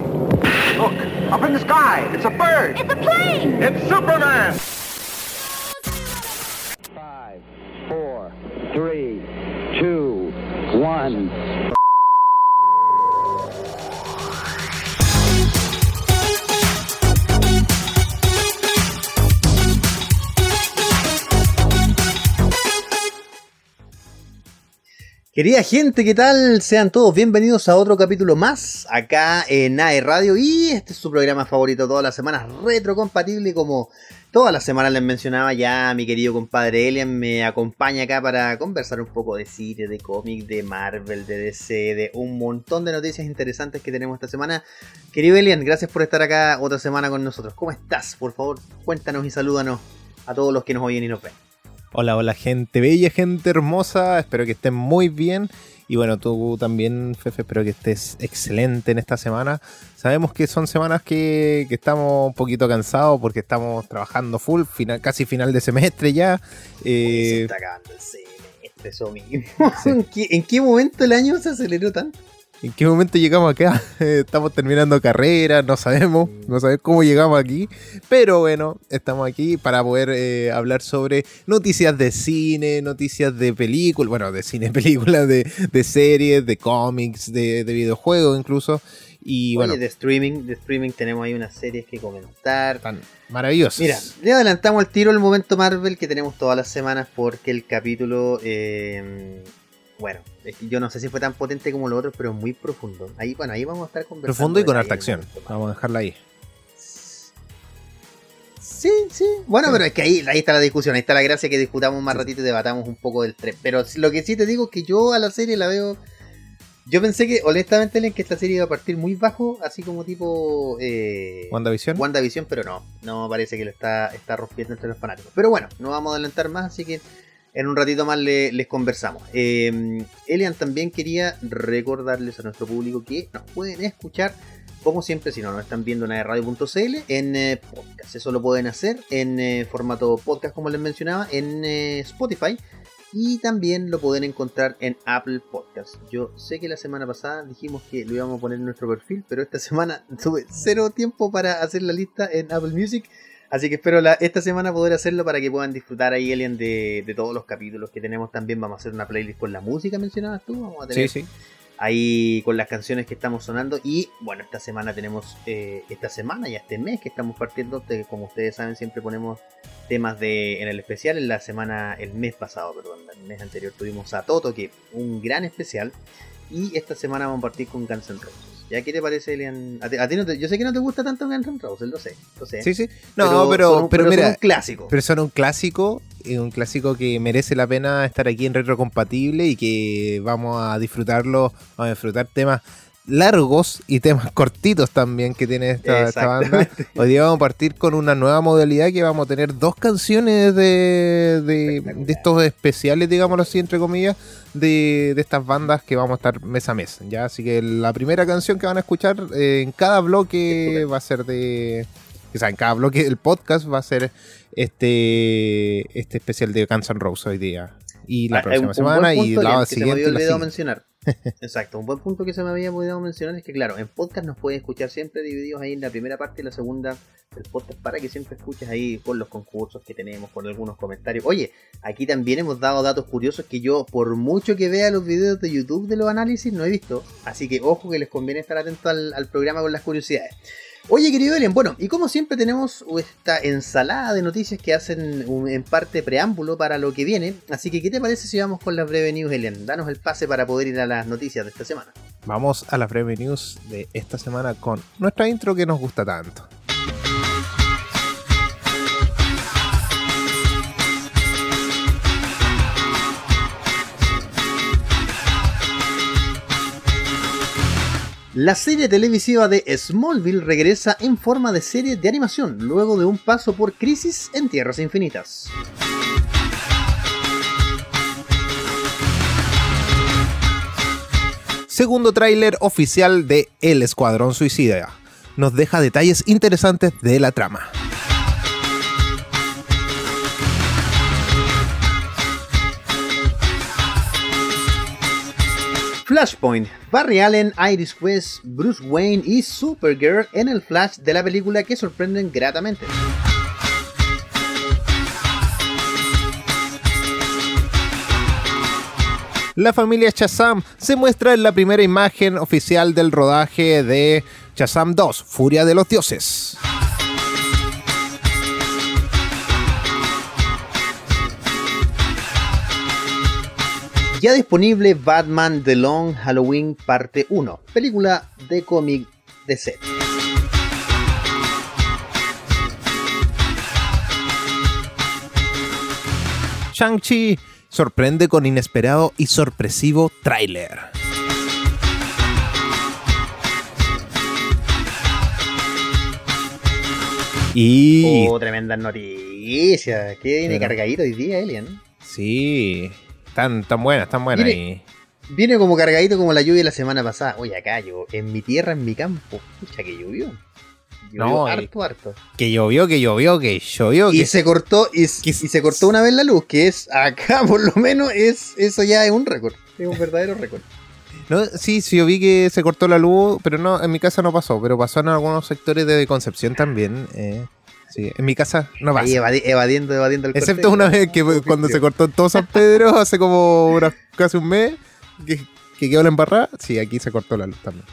Look, up in the sky. It's a bird. It's a plane! It's Superman. Five, four, three, two, one. Querida gente, ¿qué tal? Sean todos bienvenidos a otro capítulo más acá en AE Radio y este es su programa favorito todas las semanas, retrocompatible como todas las semanas les mencionaba ya mi querido compadre Elian me acompaña acá para conversar un poco de cine, de cómic, de Marvel, de DC, de un montón de noticias interesantes que tenemos esta semana. Querido Elian, gracias por estar acá otra semana con nosotros. ¿Cómo estás? Por favor, cuéntanos y salúdanos a todos los que nos oyen y nos ven. Hola, hola gente bella, gente hermosa, espero que estén muy bien. Y bueno, tú también, Fefe, espero que estés excelente en esta semana. Sabemos que son semanas que, que estamos un poquito cansados porque estamos trabajando full, final, casi final de semestre ya. Se Eh, está acabando el semestre, eso mismo. ¿En, qué, en qué momento el año se aceleró tanto? ¿En qué momento llegamos acá? estamos terminando carrera, no sabemos, no sabemos cómo llegamos aquí. Pero bueno, estamos aquí para poder eh, hablar sobre noticias de cine, noticias de películas, bueno, de cine, películas, de, de series, de cómics, de, de videojuegos incluso. Y bueno, Oye, de streaming, de streaming tenemos ahí unas series que comentar. tan maravillosos. Mira, le adelantamos al tiro el momento Marvel que tenemos todas las semanas porque el capítulo, eh, bueno, es que yo no sé si fue tan potente como los otros, pero muy profundo. Ahí, bueno, ahí vamos a estar conversando. profundo y con harta acción. Vamos a dejarla ahí. Sí, sí. Bueno, pero es que ahí, ahí está la discusión, ahí está la gracia que discutamos más ratito y debatamos un poco del 3. Pero lo que sí te digo es que yo a la serie la veo. Yo pensé que, honestamente, Ellen, que esta serie iba a partir muy bajo, así como tipo. Eh, ¿WandaVision? WandaVision, pero no. No parece que lo está, está rompiendo entre los fanáticos. Pero bueno, no vamos a adelantar más, así que en un ratito más le- les conversamos. Eh, Elian también quería recordarles a nuestro público que nos pueden escuchar, como siempre, si no nos están viendo en radio.cl, en eh, podcast. Eso lo pueden hacer en eh, formato podcast, como les mencionaba, en Spotify. Y también lo pueden encontrar en Apple Podcast. Yo sé que la semana pasada dijimos que lo íbamos a poner en nuestro perfil, pero esta semana tuve cero tiempo para hacer la lista en Apple Music. Así que espero la- esta semana poder hacerlo para que puedan disfrutar ahí, Elian, de, de todos los capítulos que tenemos también. Vamos a hacer una playlist con la música mencionabas tú. Vamos a tener Sí, sí. ahí con las canciones que estamos sonando. Y bueno, esta semana tenemos, eh, esta semana y este mes que estamos partiendo, de- como ustedes saben, siempre ponemos temas de en el especial. En la semana, el mes pasado, perdón, el mes anterior tuvimos a Toto, que un gran especial. Y esta semana vamos a partir con Guns N' Roses. ¿Ya qué te parece, Elian? A ti, a ti no te- yo sé que no te gusta tanto Guns Roses, lo sé, lo sé. Sí, sí. No, pero, son- pero, son mira, un clásico. Pero son un clásico, y un clásico que merece la pena estar aquí en Retrocompatible y que vamos a disfrutarlo, vamos a disfrutar temas largos y temas cortitos también que tiene esta, esta banda. Hoy día vamos a partir con una nueva modalidad que vamos a tener dos canciones de, de, de estos especiales, digámoslo así, entre comillas, de, de estas bandas que vamos a estar mes a mes. ¿ya? Así que la primera canción que van a escuchar eh, en cada bloque va a ser de... O sea, en cada bloque del podcast va a ser este, este especial de Guns N' Roses hoy día. Y la Ah, próxima semana y la Elian, que se me siguiente. había olvidado siguiente. mencionar. Exacto, un buen punto que se me había olvidado mencionar es que, claro, en podcast nos pueden escuchar siempre divididos ahí en la primera parte y la segunda del podcast para que siempre escuches ahí con los concursos que tenemos, con algunos comentarios. Oye, aquí también hemos dado datos curiosos que yo, por mucho que vea los videos de YouTube de los análisis, no he visto. Así que ojo que les conviene estar atentos al, al programa con las curiosidades. Oye, querido Elian, bueno, y como siempre tenemos esta ensalada de noticias que hacen un- en parte preámbulo para lo que viene. Así que, ¿qué te parece si vamos con las breve news, Elian? Danos el pase para poder ir a las noticias de esta semana. Vamos a las breve news de esta semana con nuestra intro que nos gusta tanto. La serie televisiva de Smallville regresa en forma de serie de animación luego de un paso por Crisis en Tierras Infinitas. Segundo tráiler oficial de El Escuadrón Suicida. Nos deja detalles interesantes de la trama. Flashpoint, Barry Allen, Iris West, Bruce Wayne y Supergirl en el flash de la película que sorprenden gratamente. La familia Shazam se muestra en la primera imagen oficial del rodaje de Shazam 2, Furia de los Dioses. Ya disponible Batman The Long Halloween parte 1, película de cómic de set. Shang-Chi sorprende con inesperado y sorpresivo tráiler. Y Oh, tremendas noticias. Que viene cargadito hoy día, Elian. sí, están tan buenas, tan buenas. Mire, y- Viene como cargadito como la lluvia de la semana pasada. Oye, acá yo, en mi tierra, en mi campo. Pucha, que llovió. Llovió No, harto, harto. Que llovió, que llovió, que llovió. Y que- se cortó, y, que- y se cortó una vez la luz, que es acá por lo menos, es eso ya es un récord. Es un verdadero récord. No, sí, sí, yo vi que se cortó la luz, pero no, en mi casa no pasó, pero pasó en algunos sectores de Concepción también. eh, sí, en mi casa no pasa. Ahí evadi- evadiendo, evadiendo el Excepto corte. una vez que cuando se cortó en todo San Pedro, hace como casi un mes, que, que quedó la embarrada, sí, aquí se cortó la luz también.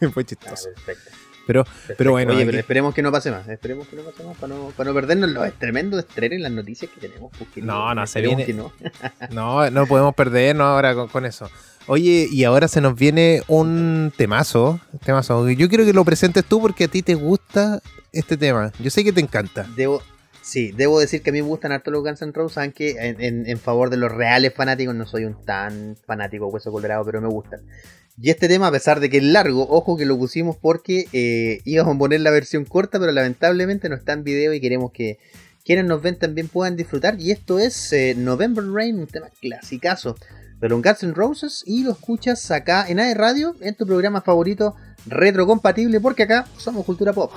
Fue Ah, chistoso. perfecto, Pero, perfecto. pero bueno, Oye, aquí- pero esperemos que no pase más. Esperemos que no pase más para no, para no perdernos los tremendos estrenos en las noticias que tenemos. porque No, no, se viene- que no. no, no podemos perdernos ahora con, con eso. Oye, y ahora se nos viene un temazo, temazo. Yo quiero que lo presentes tú porque a ti te gusta este tema. Yo sé que te encanta. Debo, sí, debo decir que a mí me gustan harto los Guns N' Roses, aunque en, favor de los reales fanáticos no soy un tan fanático hueso colorado, pero me gustan. Y este tema, a pesar de que es largo, ojo que lo pusimos porque eh, íbamos a poner la versión corta, pero lamentablemente no está en video y queremos que quienes nos ven también puedan disfrutar. Y esto es eh, November Rain, un tema clasicazo de los Guns N' Roses y lo escuchas acá en AE Radio, en tu programa favorito retrocompatible, porque acá somos cultura pop.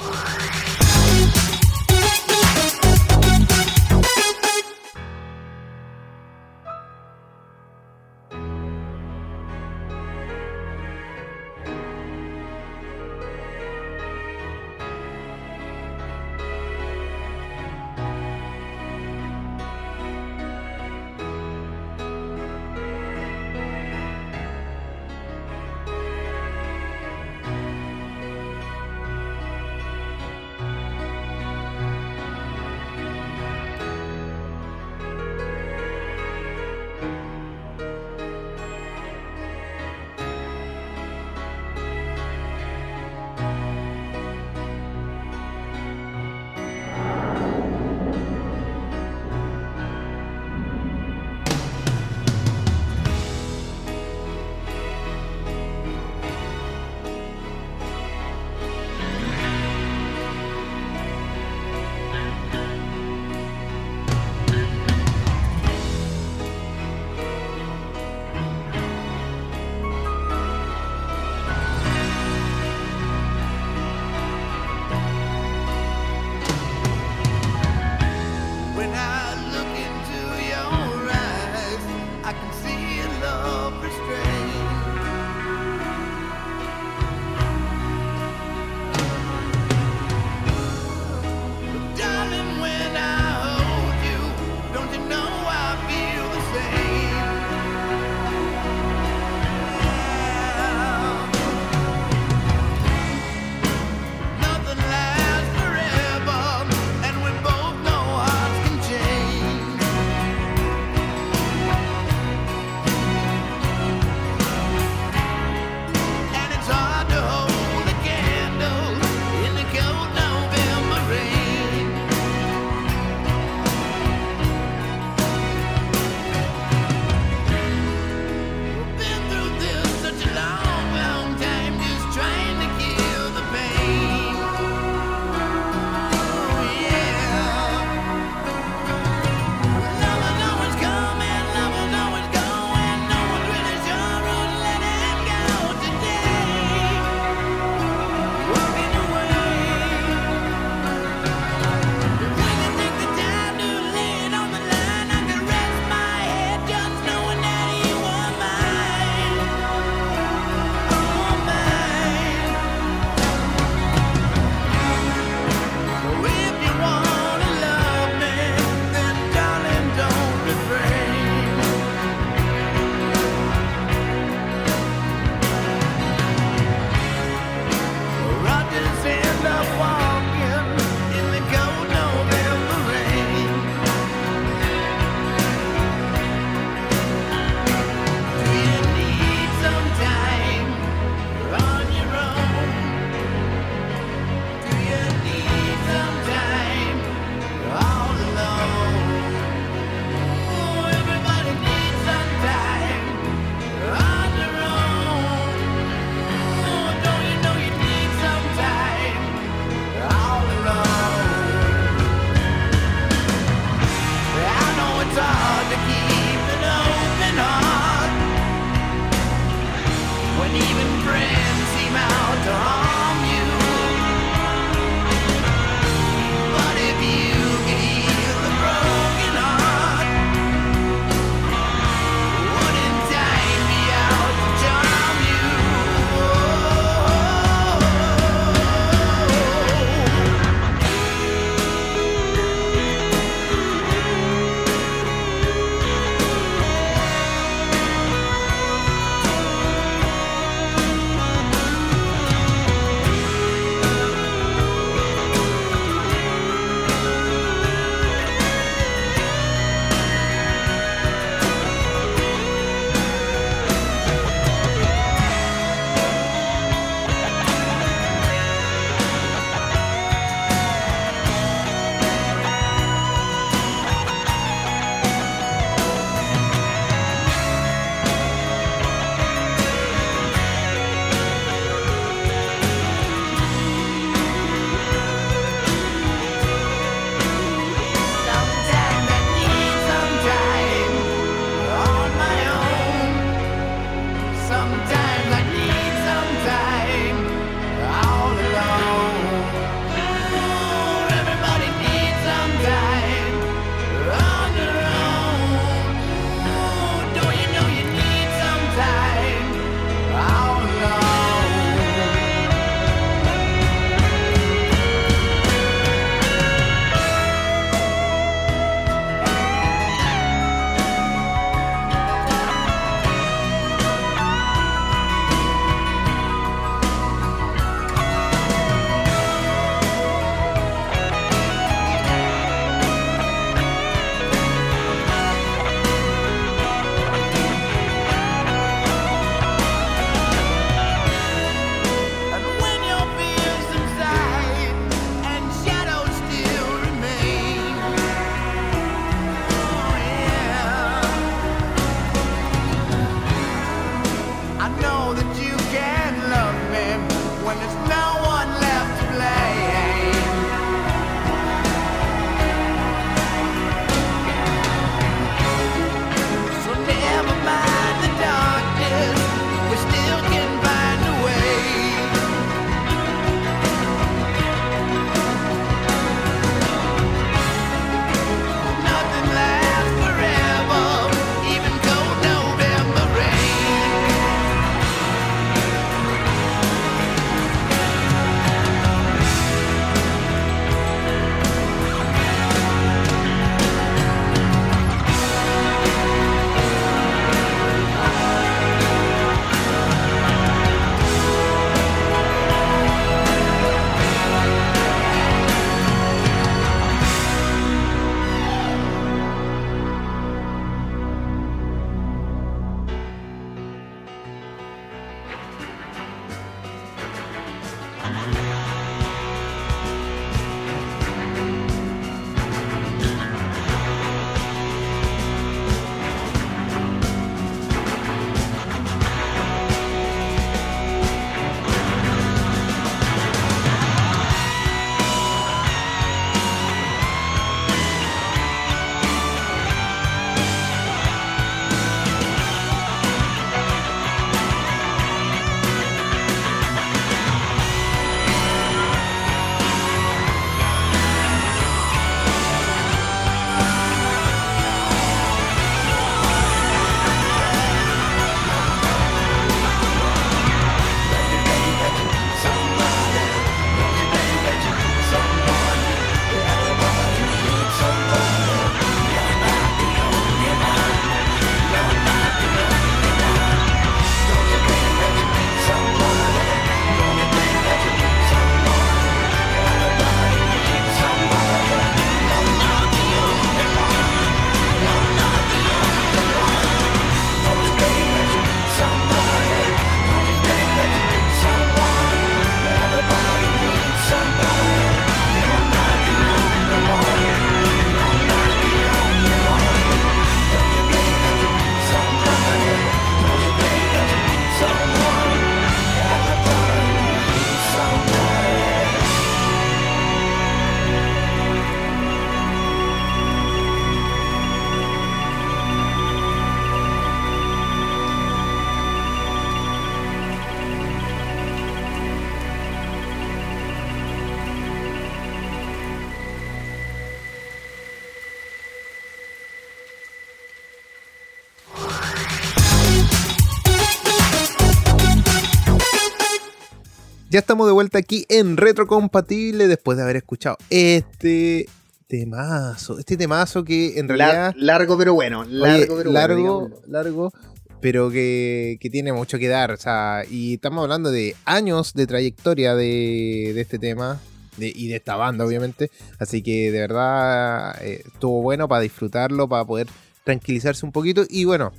Ya estamos de vuelta aquí en Retrocompatible después de haber escuchado este temazo. Este temazo que en realidad. Lar- largo pero bueno. Oye, Largo pero largo, bueno. largo, pero que, que tiene mucho que dar. O sea, y estamos hablando de años de trayectoria de, de este tema de- y de esta banda, obviamente. Así que de verdad eh, estuvo bueno para disfrutarlo, para poder tranquilizarse un poquito. Y bueno,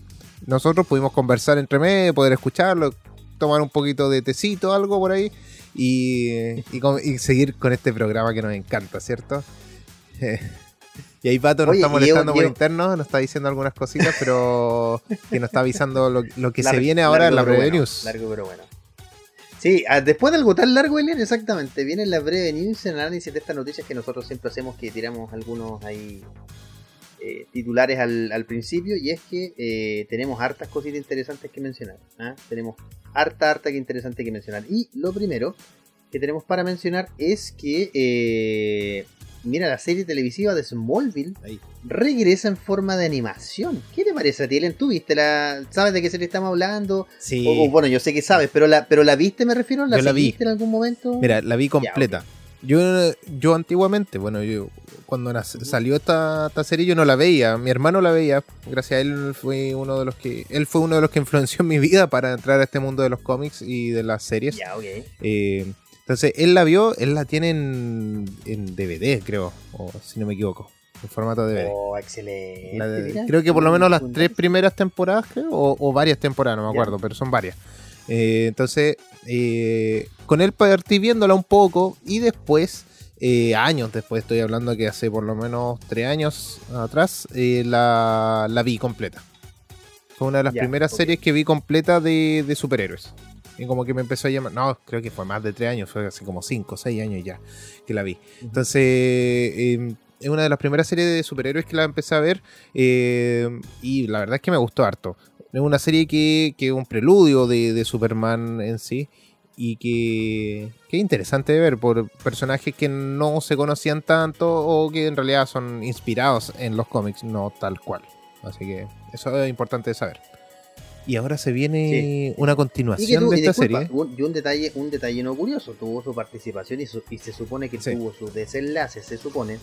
nosotros pudimos conversar entre medio, poder escucharlo, tomar un poquito de tecito, algo por ahí. Y, y con- y seguir con este programa que nos encanta, ¿cierto? Y ahí Pato nos Oye, está molestando Diego- por Diego- interno, nos está diciendo algunas cositas, pero que nos está avisando lo, lo que se viene ahora en la breve bueno, news. Largo pero bueno. Sí, ah, después de algo tan largo, Elian, exactamente, viene la breve news, el análisis de estas noticias que nosotros siempre hacemos, que tiramos algunos ahí eh, titulares al, al principio, y es que eh, tenemos hartas cositas interesantes que mencionar. ¿ah? Tenemos harta, harta que interesante que mencionar. Y lo primero que tenemos para mencionar es que, eh, mira, la serie televisiva de Smallville Ahí. regresa en forma de animación. ¿Qué te parece a ti, Elian? ¿Tú viste la... ¿Sabes de qué serie estamos hablando? Sí. O- o, bueno, yo sé que sabes, pero la, pero la viste, me refiero, ¿la Yo la vi. en algún momento? Mira, la vi completa. Yo, yo antiguamente, bueno, yo cuando nac- salió esta, esta serie yo no la veía, mi hermano la veía, gracias a él fue uno de los que él fue uno de los que influenció en mi vida para entrar a este mundo de los cómics y de las series. Ya, ok. Eh, entonces él la vio, él la tiene en, en DVD, creo, o si no me equivoco, en formato DVD. Oh, excelente. De- creo que por lo menos las tres primeras temporadas, creo, o, o varias temporadas, no me acuerdo, pero son varias. Eh, entonces, eh, con él partí viéndola un poco y después, eh, años después, estoy hablando que hace por lo menos tres años atrás, la, la vi completa. Fue una de las primeras series que vi completa de, de superhéroes. Y como que me empezó a llamar, no, creo que fue más de tres años, fue hace como cinco o seis años ya que la vi. Entonces, eh, es una de las primeras series de superhéroes que la empecé a ver eh, y la verdad es que me gustó harto. Es una serie que, es un preludio de, de Superman en sí y que, que es interesante de ver por personajes que no se conocían tanto o que en realidad son inspirados en los cómics, no tal cual. Así que eso es importante de saber. Y ahora se viene una continuación de esta disculpa, serie. un- y un detalle, un detalle no curioso, tuvo su participación y, su- y se supone que Sí. tuvo su desenlace, se supone,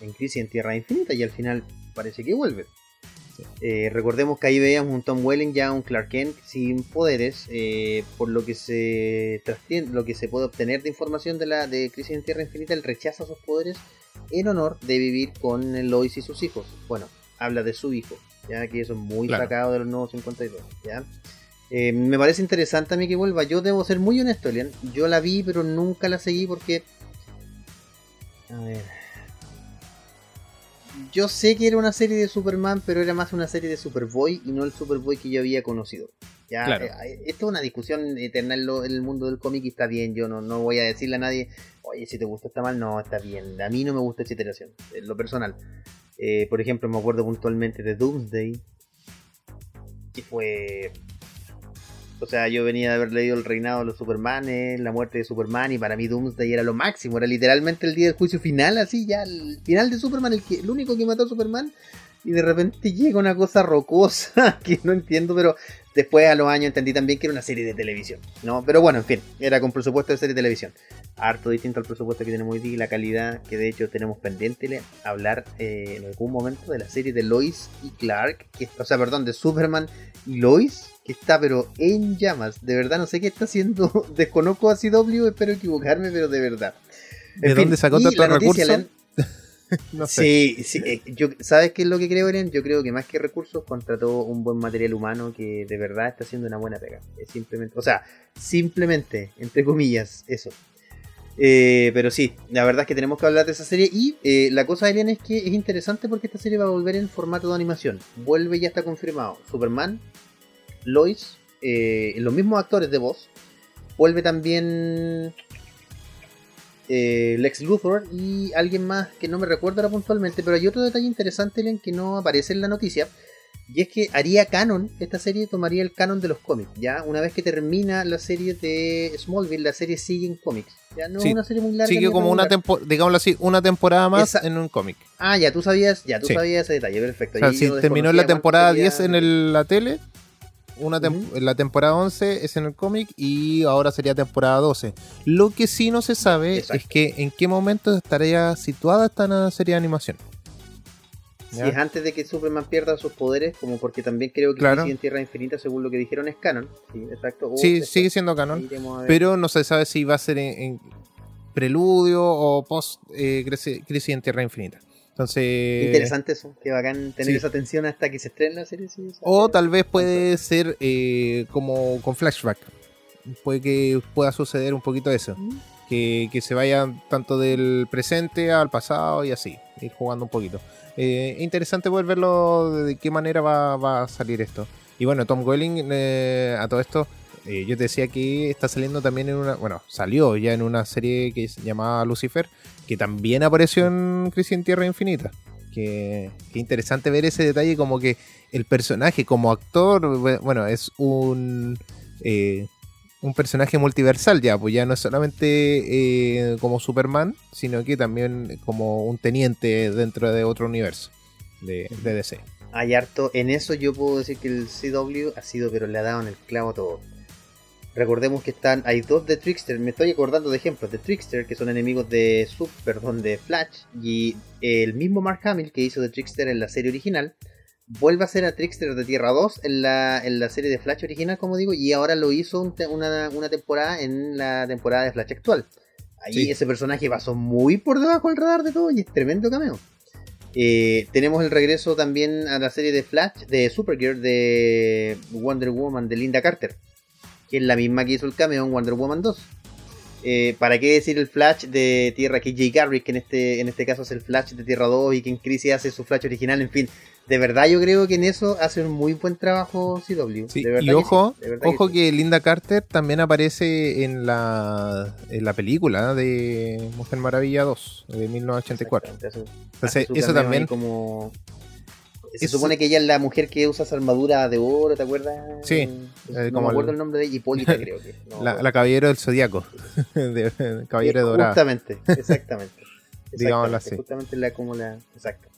en Crisis en Tierra Infinita y al final parece que vuelve. Eh, recordemos que ahí veíamos un Tom Welling ya un Clark Kent sin poderes, eh, por lo que se lo que se puede obtener de información de la de Crisis en Tierra Infinita, él rechaza sus poderes en honor de vivir con Lois y sus hijos. Bueno, habla de su hijo, ya que eso es muy Claro. sacado de los nuevos 52, ya. Eh, me parece interesante a mí que vuelva. Yo debo ser muy honesto, Elian. Yo la vi, pero nunca la seguí porque. A ver. Yo sé que era una serie de Superman, pero era más una serie de Superboy y no el Superboy que yo había conocido. Ya, Claro. eh, esto es una discusión eterna en, lo- en el mundo del cómic y está bien. Yo no, no voy a decirle a nadie, oye, si te gusta está mal. No, está bien. A mí no me gusta esa iteración, en lo personal. Eh, por ejemplo, me acuerdo puntualmente de Doomsday, que fue o sea, yo venía de haber leído El reinado de los Supermanes, la muerte de Superman, y para mí Doomsday era lo máximo, era literalmente el día del juicio final, así ya, el final de Superman, el, que, el único que mató a Superman, y de repente llega una cosa rocosa que no entiendo, pero después a los años entendí también que era una serie de televisión, ¿no? Pero bueno, en fin, era con presupuesto de serie de televisión. Harto distinto al presupuesto que tenemos hoy día y la calidad que de hecho tenemos pendiente hablar eh, en algún momento de la serie de Lois y Clark, o sea, perdón, de Superman y Lois, está pero en llamas. De verdad no sé qué está haciendo. Desconozco a CW, espero equivocarme, pero de verdad. ¿De En dónde fin, sacó y tanto la noticia, recurso? Len- No sé. Sí, sí. eh, yo, ¿Sabes qué es lo que creo, Eren? Yo creo que más que recursos contrató un buen material humano que de verdad está haciendo una buena pega. Es simplemente, o sea, simplemente, entre comillas, eso. Eh, pero sí, la verdad es que tenemos que hablar de esa serie. Y eh, la cosa, Elian, es que es interesante porque esta serie va a volver en formato de animación. Vuelve, ya está confirmado. Superman, Lois, eh, los mismos actores de voz. Vuelve también eh, Lex Luthor y alguien más que no me recuerdo ahora puntualmente. Pero hay otro detalle interesante, Elian, que no aparece en la noticia. Y es que haría canon, esta serie tomaría el canon de los cómics, ¿ya? Una vez que termina la serie de Smallville, la serie sigue en cómics. Ya no Sí, es una serie muy larga. Sigue como una temporada, digámoslo así, una temporada más Esa- en un cómic. Ah, ya tú sabías, ya tú Sí. sabías ese detalle, perfecto. O sea, Y si terminó en la temporada sería- 10 en el- la tele, una tem- Ujú. la temporada 11 es en el cómic y ahora sería temporada 12. Lo que sí no se sabe Exacto. es que en qué momento estaría situada esta serie de animación. Si ¿Ya? es antes de que Superman pierda sus poderes, como porque también creo que Claro. En Tierra Infinita, según lo que dijeron, es canon. Sí, exacto. Sí, después. sigue siendo canon. Pero no se sabe si va a ser en, en preludio o post eh, Crisis en Tierra Infinita. Entonces. Interesante eso, que bacán tener sí. esa tensión hasta que se estrene la serie. sí, O tal vez puede ser eh, como con flashback. Puede que pueda suceder un poquito eso. Mm. Que, que se vaya tanto del presente al pasado y así. Ir jugando un poquito. Eh, interesante poder verlo de qué manera va, va a salir esto. Y bueno, Tom Welling, eh, a todo esto, eh, yo te decía que está saliendo también en una. Bueno, salió ya en una serie que se llamaba Lucifer, que también apareció en Crisis en Tierra Infinita. Que, que interesante ver ese detalle, como que el personaje como actor, bu- bueno, es un. eh, un personaje multiversal ya, pues ya no es solamente eh, como Superman, sino que también como un teniente dentro de otro universo de, de DC. Hay harto. En eso yo puedo decir que el CW ha sido, pero le ha dado en el clavo todo. Recordemos que están, hay dos de Trickster, me estoy acordando de ejemplos de Trickster, que son enemigos de Sub, perdón, de Flash, y el mismo Mark Hamill que hizo de Trickster en la serie original, vuelve a ser a Trickster de Tierra 2 en la, en la serie de Flash original, como digo, y ahora lo hizo un te- una, una temporada en la temporada de Flash actual. Ahí Sí. ese personaje pasó muy por debajo del radar de todo y es tremendo cameo. Eh, tenemos el regreso también a la serie de Flash, de Supergirl, de Wonder Woman, de Linda Carter, que es la misma que hizo el cameo en Wonder Woman 2. Eh, ¿Para qué decir el Flash de Tierra que Jay Garrick, que en este, en este caso es el Flash de Tierra 2 y que en Crisis hace su Flash original? En fin, de verdad yo creo que en eso hace un muy buen trabajo CW. Sí, de verdad y que ojo, sí, de verdad ojo sí. que, Linda Carter también aparece en la, en la película de Mujer Maravilla 2 de 1984. Exactamente, hace- Entonces, hace eso también Como... Se supone que ella es la mujer que usa esa armadura de oro, ¿te acuerdas? Sí, no eh, como me acuerdo el- el nombre de ella, Hipólita creo que. No, la, la Caballero del Zodíaco, de, Caballero de Eh, Dorada. Justamente, exactamente. Digámoslo así. Justamente la, como la. Exacto.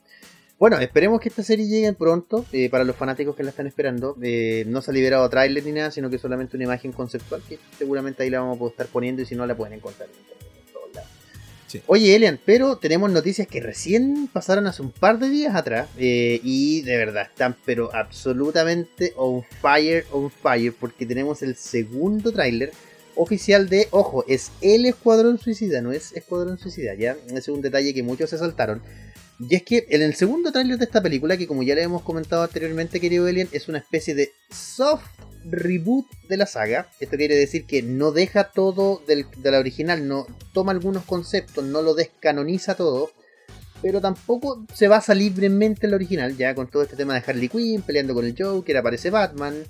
Bueno, esperemos que esta serie llegue pronto eh, para los fanáticos que la están esperando. Eh, no se ha liberado tráiler ni nada, sino que solamente una imagen conceptual que seguramente ahí la vamos a estar poniendo y si no la pueden encontrar en Oye, Elian, pero tenemos noticias que recién pasaron hace un par de días atrás eh, y de verdad están pero absolutamente on fire, on fire, porque tenemos el segundo tráiler oficial de, ojo, es el Escuadrón Suicida, no es Escuadrón Suicida, ya, es un detalle que muchos se saltaron. Y es que en el segundo tráiler de esta película, que como ya le hemos comentado anteriormente, querido Alien, es una especie de soft reboot de la saga. Esto quiere decir que no deja todo del- de la original, no toma algunos conceptos, no lo descanoniza todo, pero tampoco se basa libremente en la original, ya con todo este tema de Harley Quinn peleando con el Joker, aparece Batman.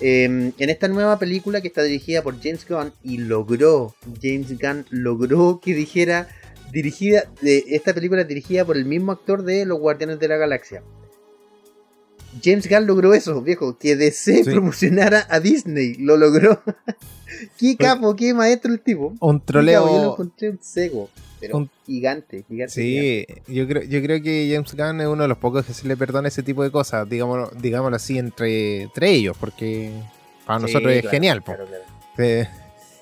Eh, en esta nueva película que está dirigida por James Gunn y logró, James Gunn logró que dijera dirigida de esta película es dirigida por el mismo actor de Los Guardianes de la Galaxia. James Gunn logró eso, viejo, que DC Sí. promocionara a Disney, lo logró. qué capo, qué maestro el tipo. Un capo, Yo lo troleo. encontré un seco, pero Un- gigante, gigante. gigante. Sí, yo creo, yo creo que James Gunn es uno de los pocos que se le perdona ese tipo de cosas, digámoslo, digámoslo así, entre, entre ellos, porque para Sí, nosotros es claro, genial. claro, claro. Eh,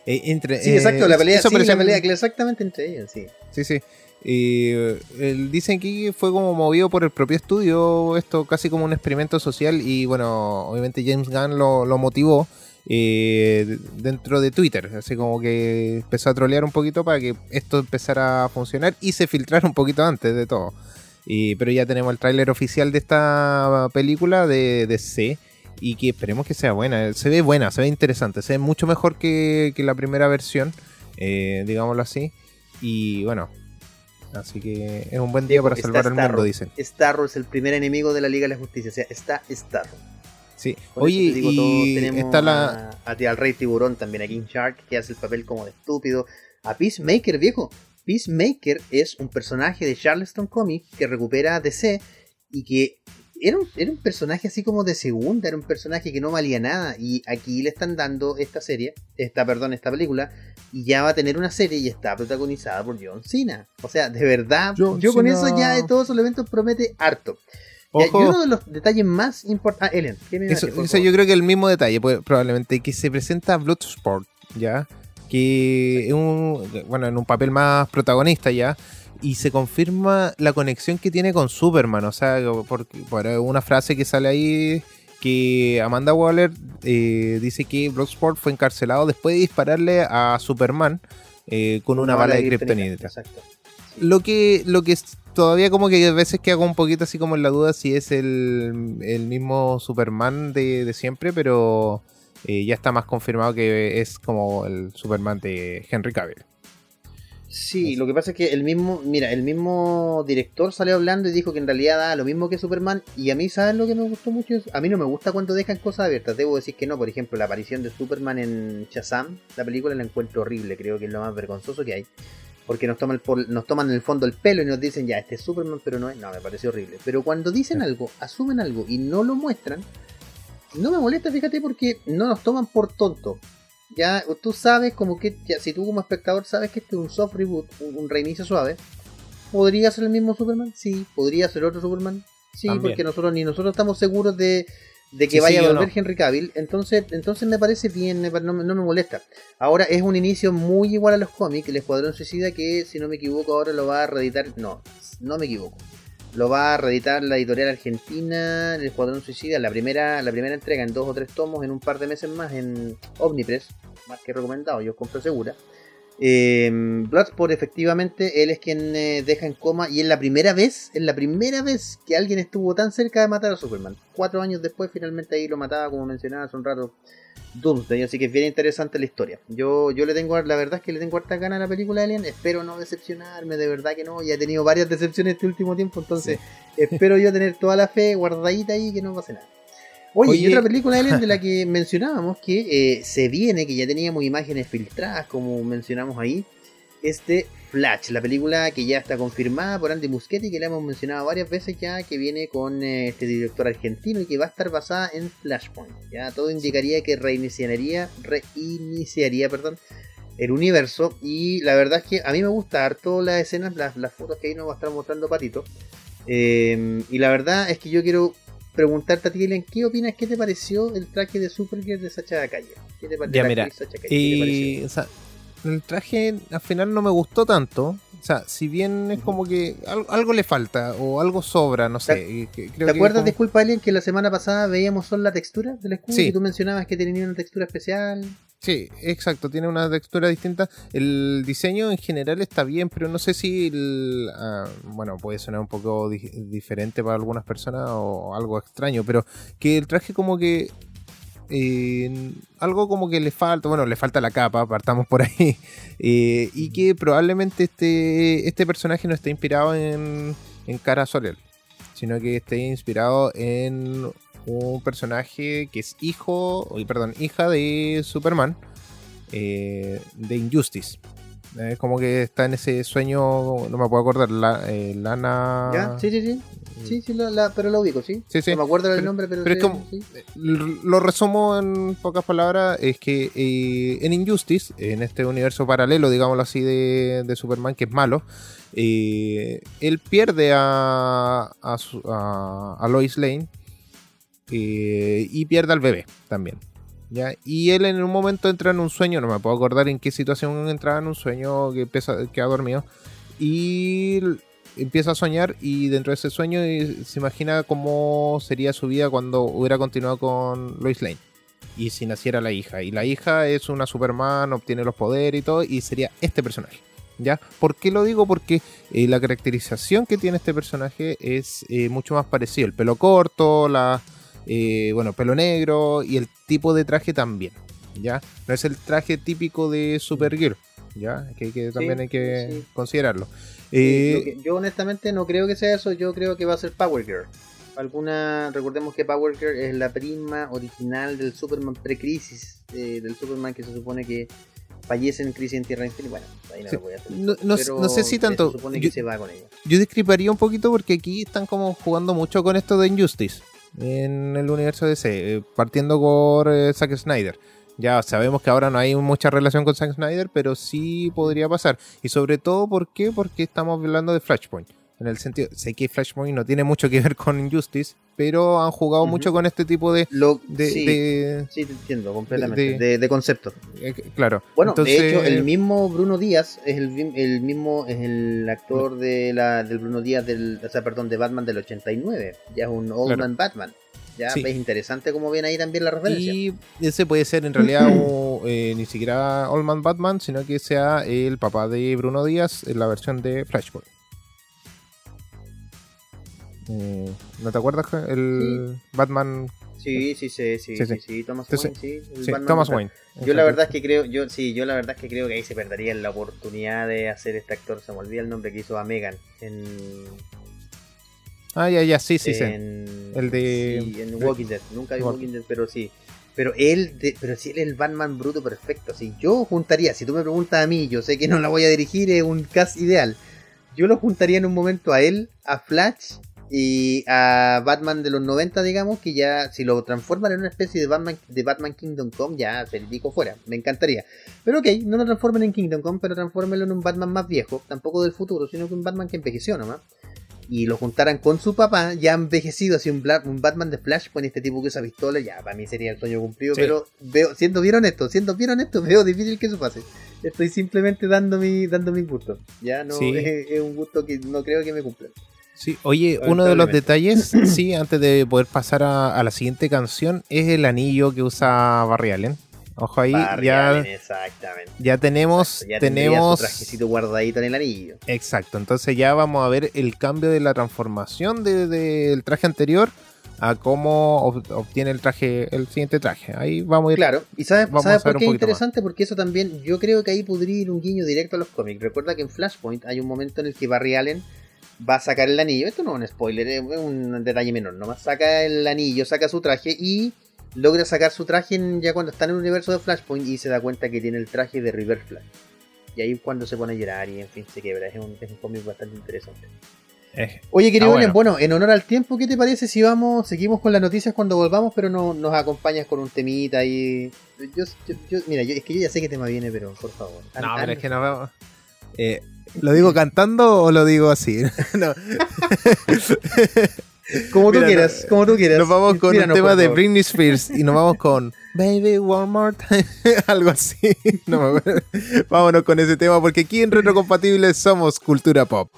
eh, entre, Sí, eh, exacto, la pelea, eso sí, la pelea, exactamente entre ellos, sí. Sí, sí. Y eh, dicen que fue como movido por el propio estudio, esto casi como un experimento social y bueno, obviamente James Gunn lo, lo motivó eh, dentro de Twitter, así como que empezó a trolear un poquito para que esto empezara a funcionar y se filtrara un poquito antes de todo. Y, pero ya tenemos el tráiler oficial de esta película de, de C y que esperemos que sea buena. Se ve buena, se ve interesante, se ve mucho mejor que, que la primera versión, eh, digámoslo así. Y bueno, así que es un buen día para salvar al Starro. mundo, dicen. Starro es el primer enemigo de la Liga de la Justicia, o sea, está Starro. Sí. Por Oye, digo, y tenemos está la... a, a al Rey Tiburón también, a King Shark, que hace el papel como de estúpido. A Peacemaker, viejo. Peacemaker es un personaje de Charleston Comics que recupera a DC y que era un, era un personaje así como de segunda, era un personaje que no valía nada. Y aquí le están dando esta serie, esta, perdón, esta película, y ya va a tener una serie y está protagonizada por John Cena. O sea, de verdad, John yo con eso ya de todos los eventos promete harto. Ya, y uno de los detalles más importantes. Ah, Elian, ¿qué me Eso, eso yo creo que el mismo detalle, pues, probablemente, que se presenta Bloodsport, ¿ya? Que es un, bueno, en un papel más protagonista ya, y se confirma la conexión que tiene con Superman, o sea, por, por una frase que sale ahí, que Amanda Waller eh, dice que Bloodsport fue encarcelado después de dispararle a Superman eh, con una, bala de kriptonita. Exacto. Lo que, lo que todavía como que a veces que hago un poquito así como en la duda si es el, el mismo Superman de, de siempre, pero eh, ya está más confirmado que es como el Superman de Henry Cavill. Sí, lo que pasa es que el mismo, mira, el mismo director salió hablando y dijo que en realidad da lo mismo que Superman. Y a mí, ¿sabes lo que me gustó mucho? A mí no me gusta cuando dejan cosas abiertas. Debo decir que no. Por ejemplo, la aparición de Superman en Shazam, la película la encuentro horrible. Creo que es lo más vergonzoso que hay. Porque nos toman, el por- nos toman en el fondo el pelo y nos dicen, ya, este es Superman, pero no es. No, me parece horrible. Pero cuando dicen algo, asumen algo y no lo muestran, no me molesta, fíjate, porque no nos toman por tonto. Ya tú sabes como que, ya, si tú como espectador sabes que este es un soft reboot, un, un reinicio suave, ¿podría ser el mismo Superman? Sí, podría ser otro Superman. Sí, También. porque nosotros ni nosotros estamos seguros de, de que Sí, vaya sí a volver no. Henry Cavill. Entonces, entonces me parece bien, no, me- no me molesta. Ahora es un inicio muy igual a los cómics, el Escuadrón Suicida, que si no me equivoco ahora lo va a reeditar. No, no me equivoco. Lo va a reeditar la editorial argentina, el Escuadrón Suicida, la primera, la primera entrega en dos o tres tomos en un par de meses más en Omnipress, más que recomendado, yo compro segura. Eh, Bloodsport, efectivamente, él es quien eh, deja en coma y es la primera vez, es la primera vez que alguien estuvo tan cerca de matar a Superman. Cuatro años después, finalmente ahí lo mataba, como mencionaba hace un rato, Doomsday, así que es bien interesante la historia. Yo, yo le tengo, la verdad es que le tengo harta ganas a la película de Alien, espero no decepcionarme, de verdad que no, ya he tenido varias decepciones este último tiempo, entonces espero yo tener toda la fe guardadita ahí que no pase nada. Oye, y otra película Alien de la que mencionábamos que eh, se viene, que ya teníamos imágenes filtradas, como mencionamos ahí, es de Flash, la película que ya está confirmada por Andy Muschietti, que la hemos mencionado varias veces ya, que viene con eh, este director argentino y que va a estar basada en Flashpoint. Ya todo indicaría que reiniciaría, reiniciaría, perdón, el universo. Y la verdad es que a mí me gusta harto las escenas, las, las fotos que ahí nos va a estar mostrando Patito. Eh, y la verdad es que yo quiero preguntarte a ti, Elian, ¿qué opinas? ¿Qué te pareció el traje de Supergirl de Sacha Calle? ¿Qué te? Ya, mira, actriz Sacha Calle? ¿Qué te pareció? Y, o sea, el traje al final no me gustó tanto. O sea, si bien es como que al- algo le falta o algo sobra, no sé. que- creo ¿Te acuerdas, como- disculpa, Alien, que la semana pasada veíamos solo la textura del escudo Sí. y tú mencionabas que tenía una textura especial? Sí, exacto, tiene una textura distinta. El diseño en general está bien, pero no sé si, el, ah, bueno, puede sonar un poco di- diferente para algunas personas o algo extraño, pero que el traje como que... eh, algo como que le falta, bueno, le falta la capa, partamos por ahí, eh, y que probablemente este, este personaje no esté inspirado en, Cara Soler, sino que esté inspirado en un personaje que es hijo, perdón, hija de Superman, eh, de Injustice. Es como que está en ese sueño, no me puedo acordar, la, eh, Lana... ¿Ya? Sí, sí, sí. Sí, sí, la, la- pero la ubico, ¿sí? Sí, sí. No me acuerdo Pero- nombre, pero, pero sí, es como- sí. L- Lo resumo en pocas palabras, es que eh, en Injustice, en este universo paralelo, digámoslo así, de, de Superman, que es malo, eh, él pierde a, a, su- a- a Lois Lane eh, y pierde al bebé también. ¿ya? Y él en un momento entra en un sueño, no me puedo acordar en qué situación entraba en un sueño que empieza, queda dormido, y empieza a soñar y dentro de ese sueño eh, se imagina cómo sería su vida cuando hubiera continuado con Lois Lane. Y si naciera la hija. Y la hija es una Superman, obtiene los poderes y todo, y sería este personaje. ¿Ya? ¿Por qué lo digo? Porque eh, la caracterización que tiene este personaje es mucho más parecido. El pelo corto, la, eh, bueno, pelo negro y el tipo de traje también. ¿Ya? No es el traje típico de Supergirl. ¿Ya? Que, que también hay que sí. considerarlo. Eh, que- yo honestamente no creo que sea eso, yo creo que va a ser Power Girl. Alguna, recordemos que Power Girl es la prima original del Superman pre-crisis, eh, del Superman que se supone que fallece en Crisis en Tierra Infinita. Bueno, ahí no Sí. lo voy a hacer. No- no- sé si se tanto- supone yo- que se va con ella. Yo discreparía un poquito porque aquí están como jugando mucho con esto de Injustice en el universo DC, eh, partiendo por eh, Zack Snyder. Ya sabemos que ahora no hay mucha relación con Zack Snyder, pero sí podría pasar. Y sobre todo, ¿por qué? Porque estamos hablando de Flashpoint. En el sentido, sé que Flashpoint no tiene mucho que ver con Injustice, pero han jugado mucho con este tipo de. Lo, de, sí, de- sí, te entiendo completamente. de- eh, claro. Bueno, Entonces, de hecho, el mismo Bruno Díaz es el, mi- el mismo, es el actor de la, del Bruno Díaz, del, o sea, perdón, de Batman del 89. Ya es un Old Claro. Man Batman. Ya Sí. es interesante como ven ahí también la referencia. Y ese puede ser en realidad un- eh, ni siquiera Old Man Batman, sino que sea el papá de Bruno Díaz en la versión de Flashpoint. Eh, ¿No te acuerdas? El Batman. Sí, sí, sí, sí, Sí, sí, sí. Thomas Entonces, Wayne, sí. el Sí, Batman Thomas de- Wayne. Yo la verdad es que creo, yo sí, yo la verdad es que creo que ahí se perdería la oportunidad de hacer este actor, se me olvida el nombre que hizo a Megan en Ah, ya, ya, sí, sí, sí. El de- en Walking Dead, nunca vi Walking- Walking Dead, pero sí. Pero él, de- pero si él es el Batman bruto perfecto, si yo juntaría, si tú me preguntas a mí, yo sé que no la voy a dirigir, es un cast ideal. Yo lo juntaría en un momento a él, a Flash y a Batman de los 90, digamos, que ya si lo transforman en una especie de Batman de Batman Kingdom Come, ya se pico fuera, me encantaría. Pero ok, no lo transformen en Kingdom Come, pero transfórmenlo en un Batman más viejo, tampoco del futuro, sino que un Batman que envejeció nomás y lo juntaran con su papá, ya envejecido, así un, Batman de Flash con este tipo que usa pistola, ya para mí sería el sueño cumplido, Sí. pero veo, siendo bien honesto, siendo bien honesto, veo difícil que eso pase. Estoy simplemente dando mi, dando mi gusto. Ya no Sí. es, es un gusto que no creo que me cumpla. Sí, oye, uno de los detalles, sí, antes de poder pasar a, a la siguiente canción, es el anillo que usa Barry Allen. Ojo ahí, Barry ya, Allen, exactamente. ya tenemos, Ya tendría tenemos, su trajecito guardadito en el anillo. exacto, entonces ya vamos a ver el cambio de la transformación de- del traje anterior a cómo ob- obtiene el traje, el siguiente traje. Ahí vamos a ir. Claro, y ¿sabes, Vamos ¿sabes por qué es más. interesante? Porque eso también, yo creo que ahí podría ir un guiño directo a los cómics. Recuerda que en Flashpoint hay un momento en el que Barry Allen va a sacar el anillo. Esto no es un spoiler, es un detalle menor. Nomás saca el anillo, saca su traje y logra sacar su traje en- ya cuando está en el universo de Flashpoint y se da cuenta que tiene el traje de Reverse Flash. Y ahí es cuando se pone a llorar y en fin se quebra. Es un, es un cómic bastante interesante. Eh, Oye, querido Ah, bueno. bueno. en honor al tiempo, ¿qué te parece si vamos, seguimos con las noticias cuando volvamos, pero no, nos acompañas con un temita y yo, yo- yo- mira, yo, es que yo ya sé qué tema viene, pero por favor. no, An- pero es que no veo. Eh, ¿Lo digo cantando o lo digo así? no, como tú mira, quieras, no, como tú quieras. nos vamos con Inspíranos, un tema de. Britney Spears y nos vamos con Baby One More Time, algo así. No me acuerdo. Vámonos con ese tema porque aquí en Retrocompatibles somos cultura pop.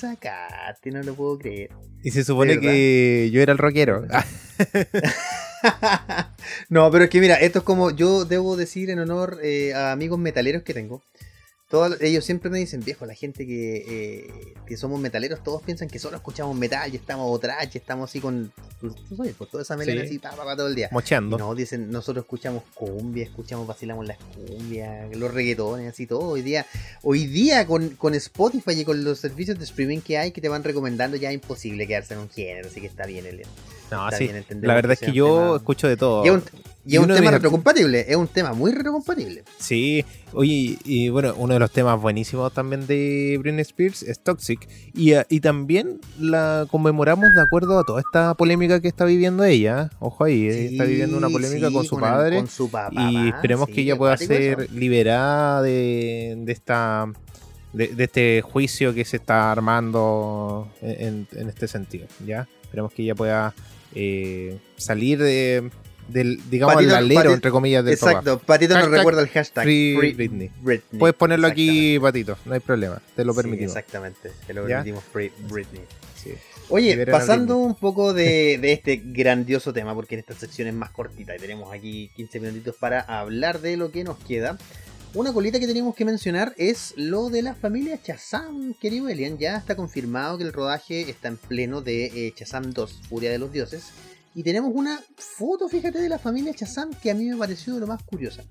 Qué buen tema te sacaste, no lo puedo creer. Y se supone que yo era el rockero. No, pero es que mira, esto es como yo debo decir en honor eh, a amigos metaleros que tengo. Todos, ellos siempre me dicen, viejo, la gente que, eh, que somos metaleros, todos piensan que solo escuchamos metal y estamos trash, y estamos así con, tú, tú sabes, por toda esa melena Sí. así, pa, pa, pa, todo el día. mocheando. No, dicen, nosotros escuchamos cumbia, escuchamos, vacilamos las cumbias, los reggaetones, así todo. Hoy día, hoy día con, con Spotify y con los servicios de streaming que hay que te van recomendando, ya es imposible quedarse en un género, así que está bien, Elian. No, Está sí. bien, La verdad es que yo tema- escucho de todo. Y un, y Y es un tema retrocompatible, es un tema muy retrocompatible. Sí, oye, y bueno, uno de los temas buenísimos también de Britney Spears es Toxic. Y, eh, y también la conmemoramos de acuerdo a toda esta polémica que está viviendo ella. Ojo ahí, eh, está viviendo una polémica Sí, con su el- padre. con su papá, y esperemos sí, que ella pueda ser eso. liberada de, de esta de, de este juicio que se está armando en, en este sentido ya esperemos que ella pueda eh, salir de del digamos Patito- el alero patito- entre comillas del papá. Exacto, Patito nos Hashtag recuerda el hashtag Free Free Britney. Britney. puedes ponerlo aquí patito no hay problema te lo Sí, permitimos exactamente, te lo ¿Ya? permitimos Free Britney. Sí. Oye, pasando un poco de, de este grandioso tema, porque en esta sección es más cortita y tenemos aquí 15 minutitos para hablar de lo que nos queda. Una colita que tenemos que mencionar es lo de la familia Chazam, querido Elian. Ya está confirmado que el rodaje está en pleno de eh, Chazam 2, Furia de los Dioses. Y tenemos una foto, fíjate, de la familia Chazam que a mí me pareció de lo más curiosa.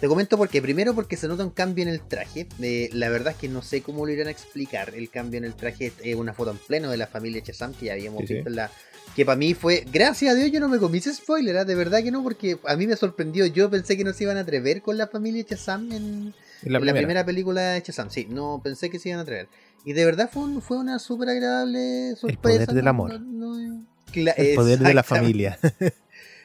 Te comento porque, primero porque se nota un cambio en el traje. Eh, la verdad es que no sé cómo lo irán a explicar. El cambio en el traje es una foto en pleno de la familia Chazam que ya habíamos Sí, visto en la. Que para mí fue. Gracias a Dios yo no me comí ese spoiler, ¿ah? de verdad que no, porque a mí me sorprendió. Yo pensé que no se iban a atrever con la familia Chazam en, En la en primera. la primera película de Chazam. Sí, no pensé que se iban a atrever. Y de verdad fue, un- fue una súper agradable sorpresa. poder del amor. no- el poder de la familia.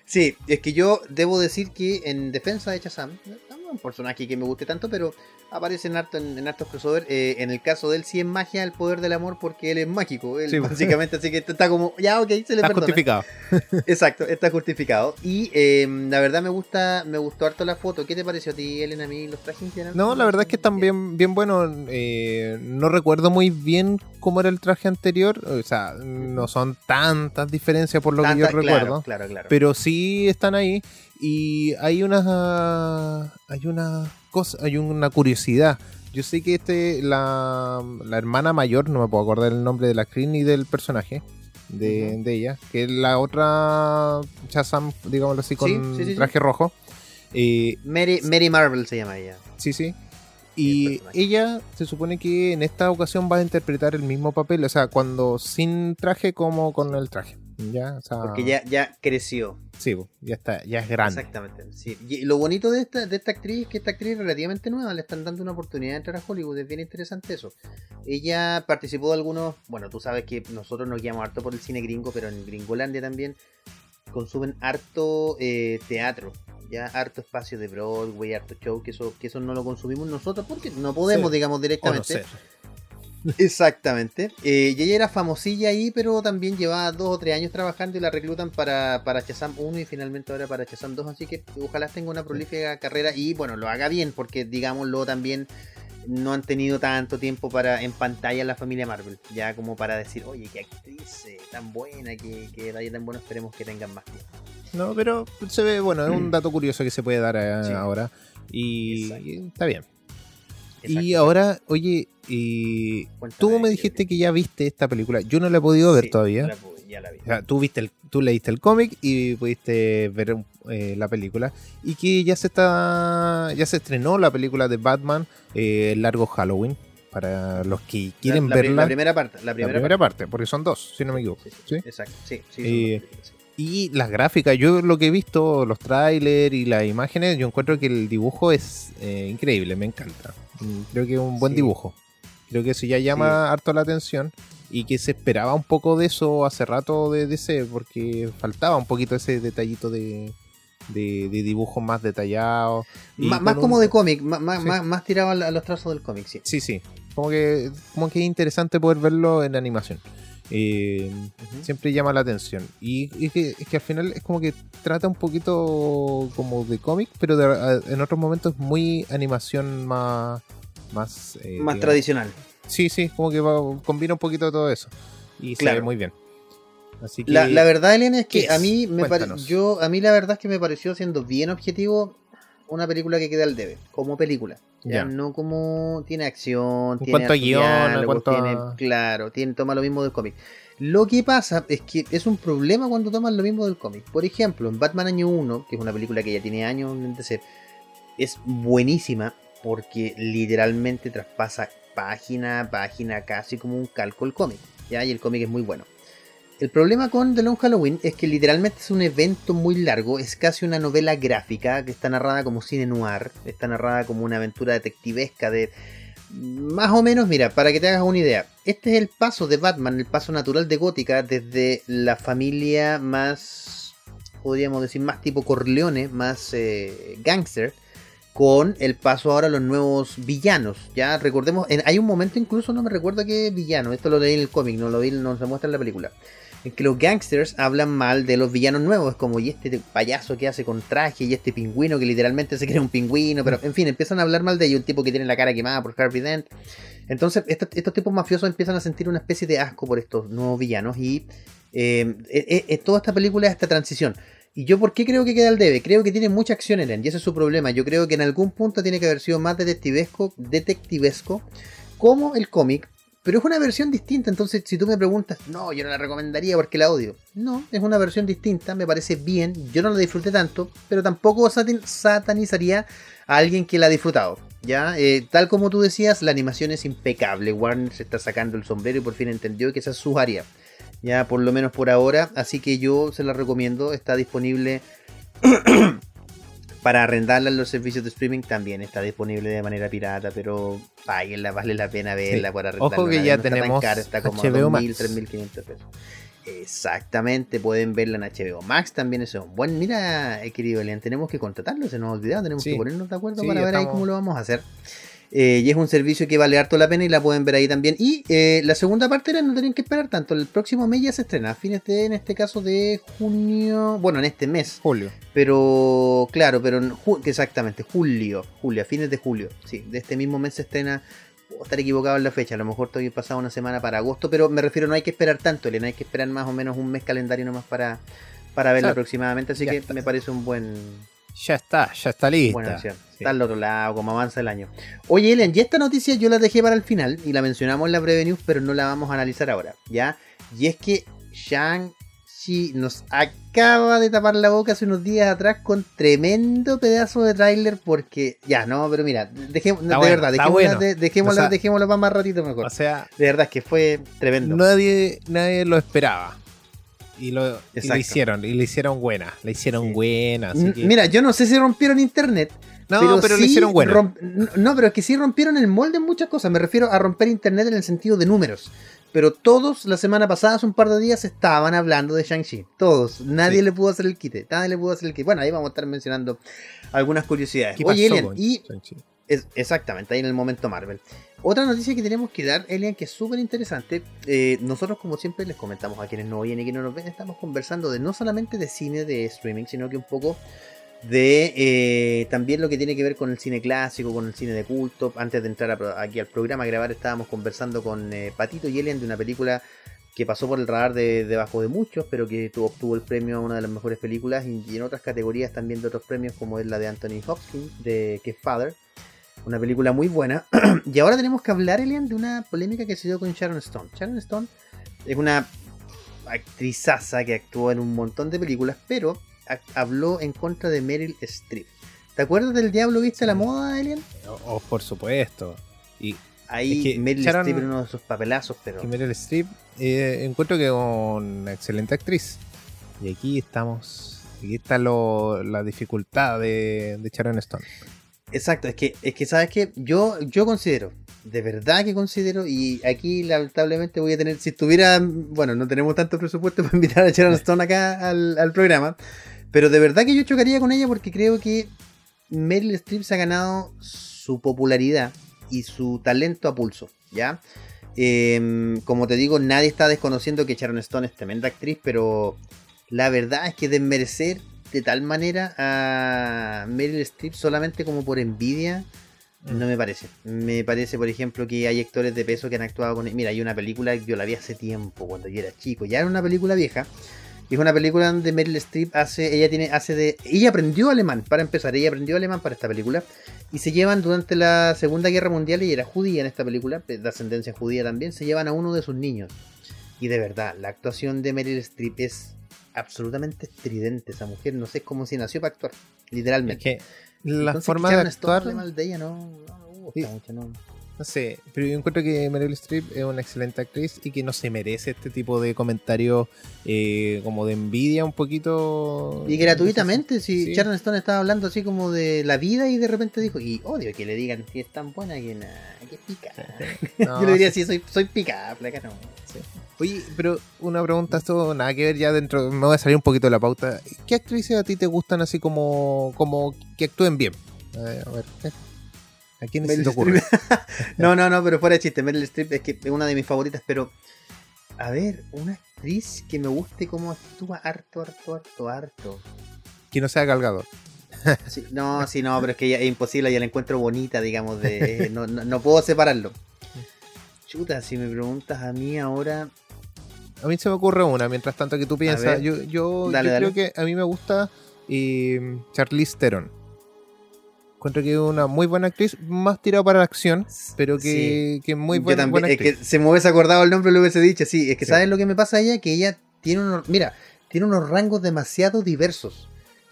Sí, es que yo debo decir que en defensa de Chazam, no un personaje que me guste tanto, pero aparece en, harto, en, en hartos crossover. Eh, en el caso de él sí es magia el poder del amor porque él es mágico. Él Sí. básicamente, así que está como, ya ok, se le está perdona. justificado Exacto, está justificado. Y eh, la verdad me gusta, me gustó harto la foto. ¿Qué te pareció a ti, Elena, a mí los trajes en general? No, la verdad es que están bien, bien buenos. Eh, no recuerdo muy bien cómo era el traje anterior. O sea, no son tantas diferencias por lo que yo recuerdo. Claro, claro, claro. Pero sí están ahí. Y hay unas. Hay una cosa. Hay una curiosidad. Yo sé que este. La, la hermana mayor, no me puedo acordar el nombre de la actriz ni del personaje. De, ella. Que es la otra. Shazam, digámoslo así, con Sí, sí, sí, sí. traje rojo. Eh, Mary, Mary Marvel se llama ella. Sí, sí. Y ella se supone que en esta ocasión va a interpretar el mismo papel, o sea, cuando sin traje como con el traje. Ya, o sea, Porque ya, ya creció. sí, ya está, ya es grande. Exactamente. Sí. Y lo bonito de esta, de esta actriz es que esta actriz es relativamente nueva, le están dando una oportunidad de entrar a Hollywood, es bien interesante eso. Ella participó de algunos, bueno, tú sabes que nosotros nos guiamos harto por el cine gringo, pero en Gringolandia también consumen harto eh, teatro, ya harto espacio de Broadway, harto show, que eso, que eso no lo consumimos nosotros porque no podemos, Sí. digamos, directamente. Conocer. Exactamente. Eh, y ella era famosilla ahí, pero también llevaba dos o tres años trabajando y la reclutan para, para Shazam 1 y finalmente ahora para Shazam 2. Así que ojalá tenga una prolífica carrera y bueno, lo haga bien, porque digámoslo también no han tenido tanto tiempo para en pantalla la familia Marvel. Ya como para decir, oye, qué actriz eh, tan buena, que, que detalle tan bueno, esperemos que tengan más tiempo. No, pero se ve, bueno, es un dato curioso que se puede dar eh, Sí. ahora. Y Exacto. y está bien. Y ahora, oye, y Cuéntame, tú me dijiste que ya viste esta película. Yo no la he podido ver Sí, todavía. ya la pude, ya la vi. O sea, tú viste el, tú leíste el cómic y pudiste ver eh, la película y que ya se está ya se estrenó la película de Batman eh, el largo Halloween para los que quieren la, verla la primera parte. La primera, primera, parte. parte porque son dos si no me equivoco Sí. Exacto, sí, Eh. Y las gráficas yo lo que he visto los trailers y las imágenes yo encuentro que el dibujo es eh, increíble me encanta Mm, creo que es un buen Sí. dibujo creo que eso ya llama harto la atención y que se esperaba un poco de eso hace rato de DC porque faltaba un poquito ese detallito de, de, de dibujo más detallado y Má- con más un- como de cómic, má- má- Sí. más, más tirado a los trazos del cómic, sí. sí sí como que como que es interesante poder verlo en animación eh, siempre llama la atención. Y, y que, es que al final es como que trata un poquito como de cómic, pero de- en otros momentos muy animación más... Más, eh, Más digamos- tradicional. Sí, sí, como que va- combina un poquito todo eso. Y se Claro. ve muy bien. Así que, La, la verdad, Elena, es que ¿qué a es? mí me pare- yo a mí la verdad es que me pareció siendo bien objetivo una película que queda al debe, como película. Ya, no como tiene acción, En tiene cuanto a guion, cuanto tiene, claro, tiene toma lo mismo del cómic. Lo que pasa es que es un problema cuando toman lo mismo del cómic. Por ejemplo, en Batman Año 1, que es una película que ya tiene años en DC, es buenísima porque literalmente traspasa página a página casi como un calco el cómic. ¿ya? Y el cómic es muy bueno. El problema con The Long Halloween es que literalmente es un evento muy largo, es casi una novela gráfica que está narrada como cine noir, está narrada como una aventura detectivesca de... Más o menos, mira, para que te hagas una idea, este es el paso de Batman, el paso natural de Gótica desde la familia más, podríamos decir, más tipo Corleone, más eh, gangster, con el paso ahora a los nuevos villanos. Ya recordemos, hay un momento incluso, no me recuerdo qué villano, esto lo leí en el cómic, no lo vi, no se muestra en la película. En que los gangsters hablan mal de los villanos nuevos, como, y este payaso que hace con traje, y este pingüino que literalmente se cree un pingüino, pero en fin, empiezan a hablar mal de ellos, un tipo que tiene la cara quemada por Harvey Dent. Entonces, estos, tipos mafiosos empiezan a sentir una especie de asco por estos nuevos villanos, y eh, toda esta película es esta transición. ¿Y yo por qué creo que queda al debe? Creo que tiene mucha acción en él, y ese es su problema. Yo creo que en algún punto tiene que haber sido más detectivesco, detectivesco como el cómic, pero es una versión distinta. Entonces, si tú me preguntas, no, yo no la recomendaría porque la odio. No, es una versión distinta, me parece bien. Yo no la disfruté tanto, pero tampoco satanizaría a alguien que la ha disfrutado. Ya, Eh, tal como tú decías, la animación es impecable. Warner se está sacando el sombrero y por fin entendió que esa es su área. Ya, por lo menos por ahora. Así que yo se la recomiendo. Está disponible para arrendarla en los servicios de streaming. También está disponible de manera pirata, pero páguenla, vale la pena verla Sí. para arrendarla. Ojo que ya no está tan tenemos cara, está como HBO a Max. 2.000, 3.500 pesos. Exactamente, pueden verla en HBO Max también eso. Bueno, mira, eh, querido Elian, tenemos que contratarlo, se nos ha olvidado, tenemos Sí. que ponernos de acuerdo Sí, para ver ahí cómo lo vamos a hacer. Eh, y es un servicio que vale harto la pena y la pueden ver ahí también. Y eh, la segunda parte era no tenían que esperar tanto. El próximo mes ya se estrena, a fines de, en este caso, de junio. Bueno, en este mes. Julio. Pero, claro, pero en ju- exactamente, julio. Julio, a fines de julio. Sí, de este mismo mes se estrena. Puedo estar equivocado en la fecha, a lo mejor todavía pasado una semana para agosto, pero me refiero, no hay que esperar tanto, Elena, hay que esperar más o menos un mes calendario nomás para, para verla aproximadamente, así Ya que está. me parece un buen, Ya está, ya está lista. Buena opción. Sí. Está al otro lado, como avanza el año. Oye, Elian, y esta noticia yo la dejé para el final y la mencionamos en la breve news, pero no la vamos a analizar ahora, ¿ya? Y es que Shang-Chi nos acaba de tapar la boca hace unos días atrás con tremendo pedazo de tráiler porque... Ya, no, pero mira, dejemos, de bueno, verdad, dejémosla, bueno. de- dejémosla, O sea- dejémosla para más ratito mejor. O sea, de verdad es que fue tremendo. nadie, nadie lo esperaba. Y lo, y lo Exacto. hicieron, y le hicieron buena. Le hicieron Sí. buena. así N- que- Mira, yo no sé si rompieron internet, no, pero, le sí hicieron buena. romp- no, pero es que sí rompieron el molde en muchas cosas. Me refiero a romper internet en el sentido de números. Pero todos la semana pasada, hace un par de días, estaban hablando de Shang-Chi. Todos. Nadie Sí. le pudo hacer el quite. Nadie le pudo hacer el quite. Bueno, ahí vamos a estar mencionando algunas curiosidades. ¿Qué Oye, Elian, con y Shang-Chi? Exactamente, ahí en el momento Marvel. Otra noticia que tenemos que dar, Elian, que es súper interesante. eh, nosotros, como siempre, les comentamos a quienes no oyen y quienes no nos ven, estamos conversando de no solamente de cine de streaming, sino que un poco de eh, también lo que tiene que ver con el cine clásico, con el cine de culto. Antes de entrar aquí al programa a grabar, estábamos conversando con eh, Patito y Elian de una película que pasó por el radar de debajo de muchos, pero que tuvo, obtuvo el premio a una de las mejores películas y, en otras categorías también de otros premios, como es la de Anthony Hopkins, de que Father. Una película muy buena. y ahora tenemos que hablar, Elian, de una polémica que se dio con Sharon Stone. Sharon Stone es una actrizaza que actuó en un montón de películas, pero ha- habló en contra de Meryl Streep. ¿Te acuerdas del Diablo Viste la Moda, Elian? Oh, por supuesto. Y, Ahí Es que Meryl Sharon- Streep era uno de sus papelazos, pero... y Meryl Streep, eh, encuentro que es una excelente actriz. Y aquí estamos. Aquí está lo, la dificultad de, de Sharon Stone. Exacto, es que, es que sabes que yo, yo considero, de verdad que considero, y aquí lamentablemente voy a tener, si estuviera, bueno, no tenemos tanto presupuesto para invitar a Sharon Stone acá al, al programa, pero de verdad que yo chocaría con ella porque creo que Meryl Streep se ha ganado su popularidad y su talento a pulso, ¿ya? Eh, como te digo, nadie está desconociendo que Sharon Stone es tremenda actriz, pero la verdad es que desmerecer de tal manera a Meryl Streep solamente como por envidia, no me parece. Me parece, por ejemplo, que hay actores de peso que han actuado con... Mira, hay una película que yo la vi hace tiempo, cuando yo era chico, ya era una película vieja. y Es una película donde Meryl Streep hace, ella tiene, hace de, ella aprendió alemán para empezar, ella aprendió alemán para esta película y se llevan durante la Segunda Guerra Mundial y era judía en esta película, de ascendencia judía también, se llevan a uno de sus niños y de verdad la actuación de Meryl Streep es absolutamente estridente esa mujer, no sé cómo si nació para actuar, Es literalmente. que la Entonces, forma de actuar, mal de ella no, no me gusta Sí. mucho, no. no sé, pero yo encuentro que Meryl Streep es una excelente actriz y que no se merece este tipo de comentarios eh, como de envidia un poquito. Y gratuitamente, si Sí. Sharon Stone estaba hablando así como de la vida y de repente dijo, y odio que le digan que es tan buena que nada, que pica. No, Yo le diría, sí. sí, soy, soy pica, placa no. Oye, pero una pregunta, esto nada que ver ya dentro, me voy a salir un poquito de la pauta. ¿Qué actrices a ti te gustan así como, como que actúen bien? A ver, a ver, ¿qué? ¿a quiénes se te ocurre? No, no, no, pero fuera de chiste, Meryl Streep es que es una de mis favoritas, pero a ver, una actriz que me guste cómo actúa harto, harto, harto, harto. Que no sea Galgado. Sí, no, sí, no, pero es que ella- es imposible, ya la encuentro bonita, digamos, de, no, no, no puedo separarlo. Chuta, si me preguntas a mí ahora, A mí se me ocurre una, mientras tanto que tú piensas. Yo, yo, Dale, yo dale. creo que a mí me gusta eh, Charlize Theron. Encuentro que es una muy buena actriz, más tirada para la acción, pero que, que muy Yo buena, también, buena es que actriz. se me hubiese acordado el nombre lo hubiese dicho, sí, es que Sí. sabes lo que me pasa a ella, que ella tiene unos, mira, tiene unos rangos demasiado diversos.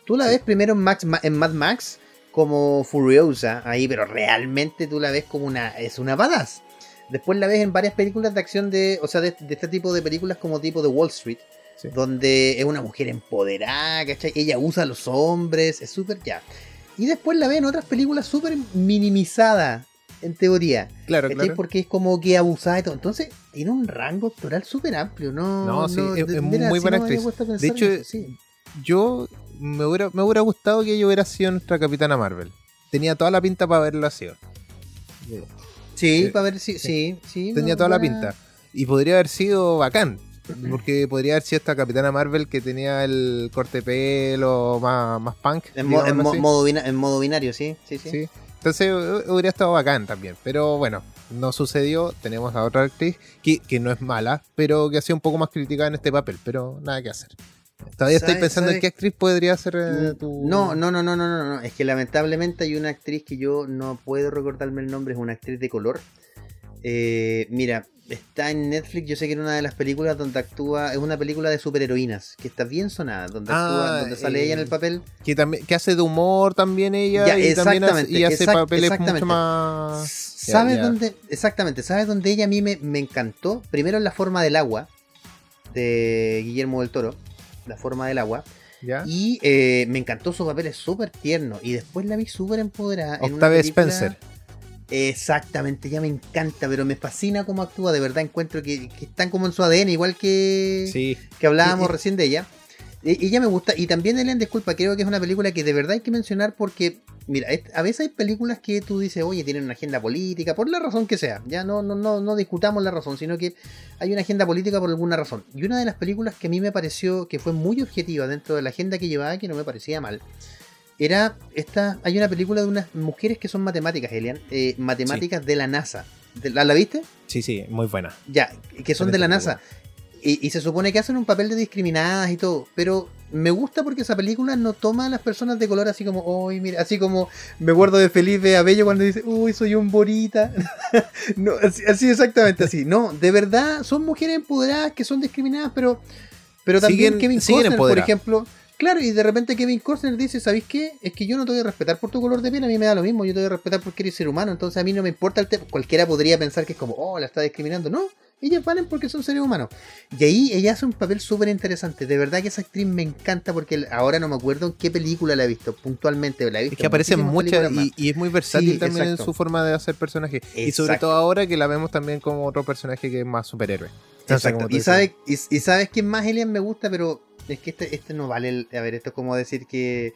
Tú la ves primero en, Max, en Mad Max como Furiosa, ahí, pero realmente tú la ves como una, es una badass. Después la ves en varias películas de acción de, o sea, de, de este tipo de películas como tipo de Wall Street, Sí. donde es una mujer empoderada, ¿cachai? Ella usa a los hombres, es súper ya. Y después la ves en otras películas súper minimizada, en teoría. Claro, ¿cachai? claro. Porque es como que abusada y todo. Entonces, tiene un rango actoral súper amplio, ¿no? No, sí, es- de- es muy buena no actriz. De hecho, eso, sí. Yo me hubiera, me hubiera gustado que ella hubiera sido nuestra capitana Marvel. Tenía toda la pinta para haberlo sido. Sí, eh, para ver si. Sí, sí. Tenía no, toda la pinta. Y podría haber sido bacán. Porque podría haber sido esta capitana Marvel que tenía el corte de pelo más, más punk. En, mo- en digámoslo mo- así. modo, bina- en modo binario, sí, sí, sí. Sí. Entonces hu- hubiera estado bacán también. Pero bueno, no sucedió. Tenemos a otra actriz que, que no es mala, pero que ha sido un poco más criticada en este papel. Pero nada que hacer. Todavía estoy ¿Sabe- pensando en qué actriz podría ser eh, tu. No, no, no, no, no, no, no. Es que lamentablemente hay una actriz que yo no puedo recordarme el nombre, es una actriz de color. Eh, mira, está en Netflix, yo sé que era una de las películas donde actúa, es una película de superheroínas, que está bien sonada, donde Ah, actúa, donde sale eh, ella en el papel. Que, también, que hace de humor también ella. Ya, y también hace, y hace exact- papeles exactamente. mucho más. ¿Sabes ya. dónde? Exactamente, ¿sabes dónde ella a mí me, me encantó? Primero en La forma del agua, de Guillermo del Toro, La forma del agua. ¿Ya? Y eh, me encantó su papel, es súper tierno. Y después la vi súper empoderada. en Octavia película- Spencer. Exactamente, ya me encanta, pero me fascina cómo actúa. De verdad encuentro que, que están como en su ADN, igual que, Sí. que hablábamos Y- y- recién de ella. Ella me gusta. Y también Elian, disculpa, creo que es una película que de verdad hay que mencionar porque, mira, a veces hay películas que tú dices, oye, tienen una agenda política, por la razón que sea. Ya no, no, no, no discutamos la razón, sino que hay una agenda política por alguna razón. Y una de las películas que a mí me pareció que fue muy objetiva dentro de la agenda que llevaba, que no me parecía mal, era esta. Hay una película de unas mujeres que son matemáticas, Elian, eh, matemáticas de la NASA. ¿De- ¿La, ¿La viste? Sí, sí, muy buena. Ya, que son de la NASA. Y, y se supone que hacen un papel de discriminadas y todo. Pero me gusta porque esa película no toma a las personas de color así como, uy, mira, así como me acuerdo de Felipe Abello cuando dice, uy, soy un borita. no, así, así exactamente así. No, de verdad, son mujeres empoderadas que son discriminadas, pero, pero también Siguen- Kevin Costner, por ejemplo. Claro, y de repente Kevin Costner dice, ¿sabéis qué? Es que yo no te voy a respetar por tu color de piel, a mí me da lo mismo, yo te voy a respetar porque eres ser humano, entonces a mí no me importa el tema. Cualquiera podría pensar que es como, oh, la está discriminando. No, ellas valen porque son seres humanos. Y ahí ella hace un papel súper interesante. De verdad que esa actriz me encanta porque ahora no me acuerdo en qué película la he visto puntualmente. La he visto Es que aparecen en muchas y, y es muy versátil Sí, también exacto. en su forma de hacer personajes. Y sobre todo ahora que la vemos también como otro personaje que es más superhéroe. Exacto. Y, sabe, y, y sabes quién más Elian me gusta, pero es que este, este no vale. el- a ver, esto es como decir que.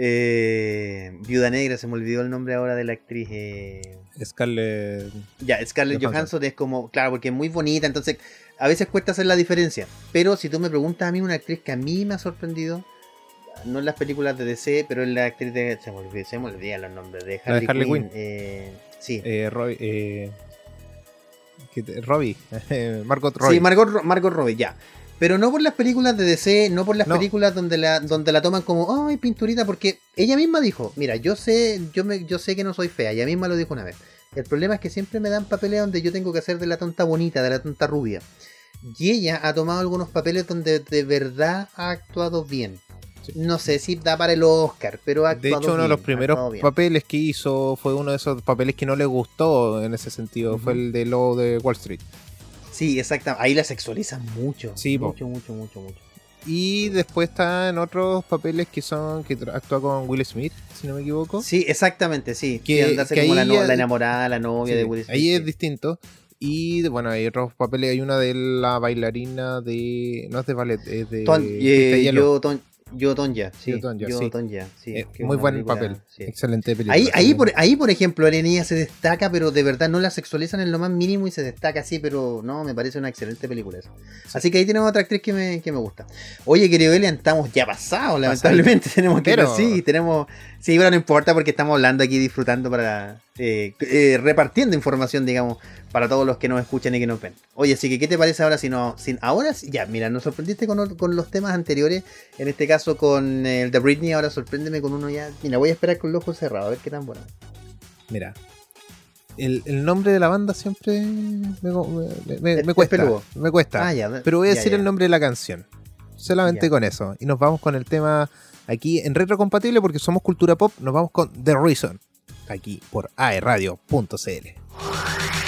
Eh, Viuda Negra, se me olvidó el nombre ahora de la actriz. eh, Scarlett. Ya, Scarlett Johansson. Johansson es como, claro, porque es muy bonita, entonces a veces cuesta hacer la diferencia. Pero si tú me preguntas a mí una actriz que a mí me ha sorprendido, no en las películas de DC, pero en la actriz de... Se me olvidó, se me olvidan los nombres, de Harley, Quinn. Quinn. eh, sí. Eh, Robbie. Eh, ¿qué te- Robbie. Margot Robbie. Sí, Margot, Margot Robbie, ya. Pero no por las películas de DC, no por las No. películas donde la, donde la toman como, ay, pinturita, porque ella misma dijo, mira, yo sé, yo me, yo sé que no soy fea, ella misma lo dijo una vez. El problema es que siempre me dan papeles donde yo tengo que hacer de la tonta bonita, de la tonta rubia. Y ella ha tomado algunos papeles donde de verdad ha actuado bien. No sé si da para el Oscar, pero ha De actuado hecho, uno de los primeros papeles que hizo fue uno de esos papeles que no le gustó en ese sentido. Fue el de Lobo de Wall Street. Sí, exactamente. Ahí la sexualizan mucho. Sí, po. mucho, mucho, mucho, mucho. Y después está en otros papeles que son que actúa con Will Smith, si no me equivoco. Sí, exactamente, sí. Que- que como la, no- la enamorada, la novia Sí, de Will Smith. ahí es distinto. Y bueno, hay otros papeles. Hay una de la bailarina de. No es de ballet, es de. Ton- eh, yo, Ton- yo Tonya, sí. Yo, sí. Tonya, sí, Eh, muy buen película, papel. sí. Excelente película. Ahí, ahí, por, ahí, por ejemplo, la niña se destaca, pero de verdad no la sexualizan en lo más mínimo y se destaca así, pero no, me parece una excelente película esa. Así que ahí tenemos otra actriz que me, que me gusta. Oye, querido Elian, estamos ya pasados, lamentablemente. Tenemos que Pero- sí, tenemos. Sí, pero no importa porque estamos hablando aquí, disfrutando para. Eh, eh, repartiendo información, digamos, para todos los que nos escuchan y que nos ven. Oye, así que, ¿qué te parece ahora si no. Sin, ahora sí- ya, mira, nos sorprendiste con, con los temas anteriores. En este caso con el de Britney, ahora sorpréndeme con uno ya. Mira, voy a esperar con los ojos cerrados, a ver qué tan bueno. Mira. El, el nombre de la banda siempre me, me- me- Es- me es cuesta. Me cuesta. Ah, ya, Pero voy a ya, decir ya. el nombre de la canción. Solamente con eso. Y nos vamos con el tema aquí en retrocompatible porque somos cultura pop. Nos vamos con The Reason. Aquí por aeradio.cl.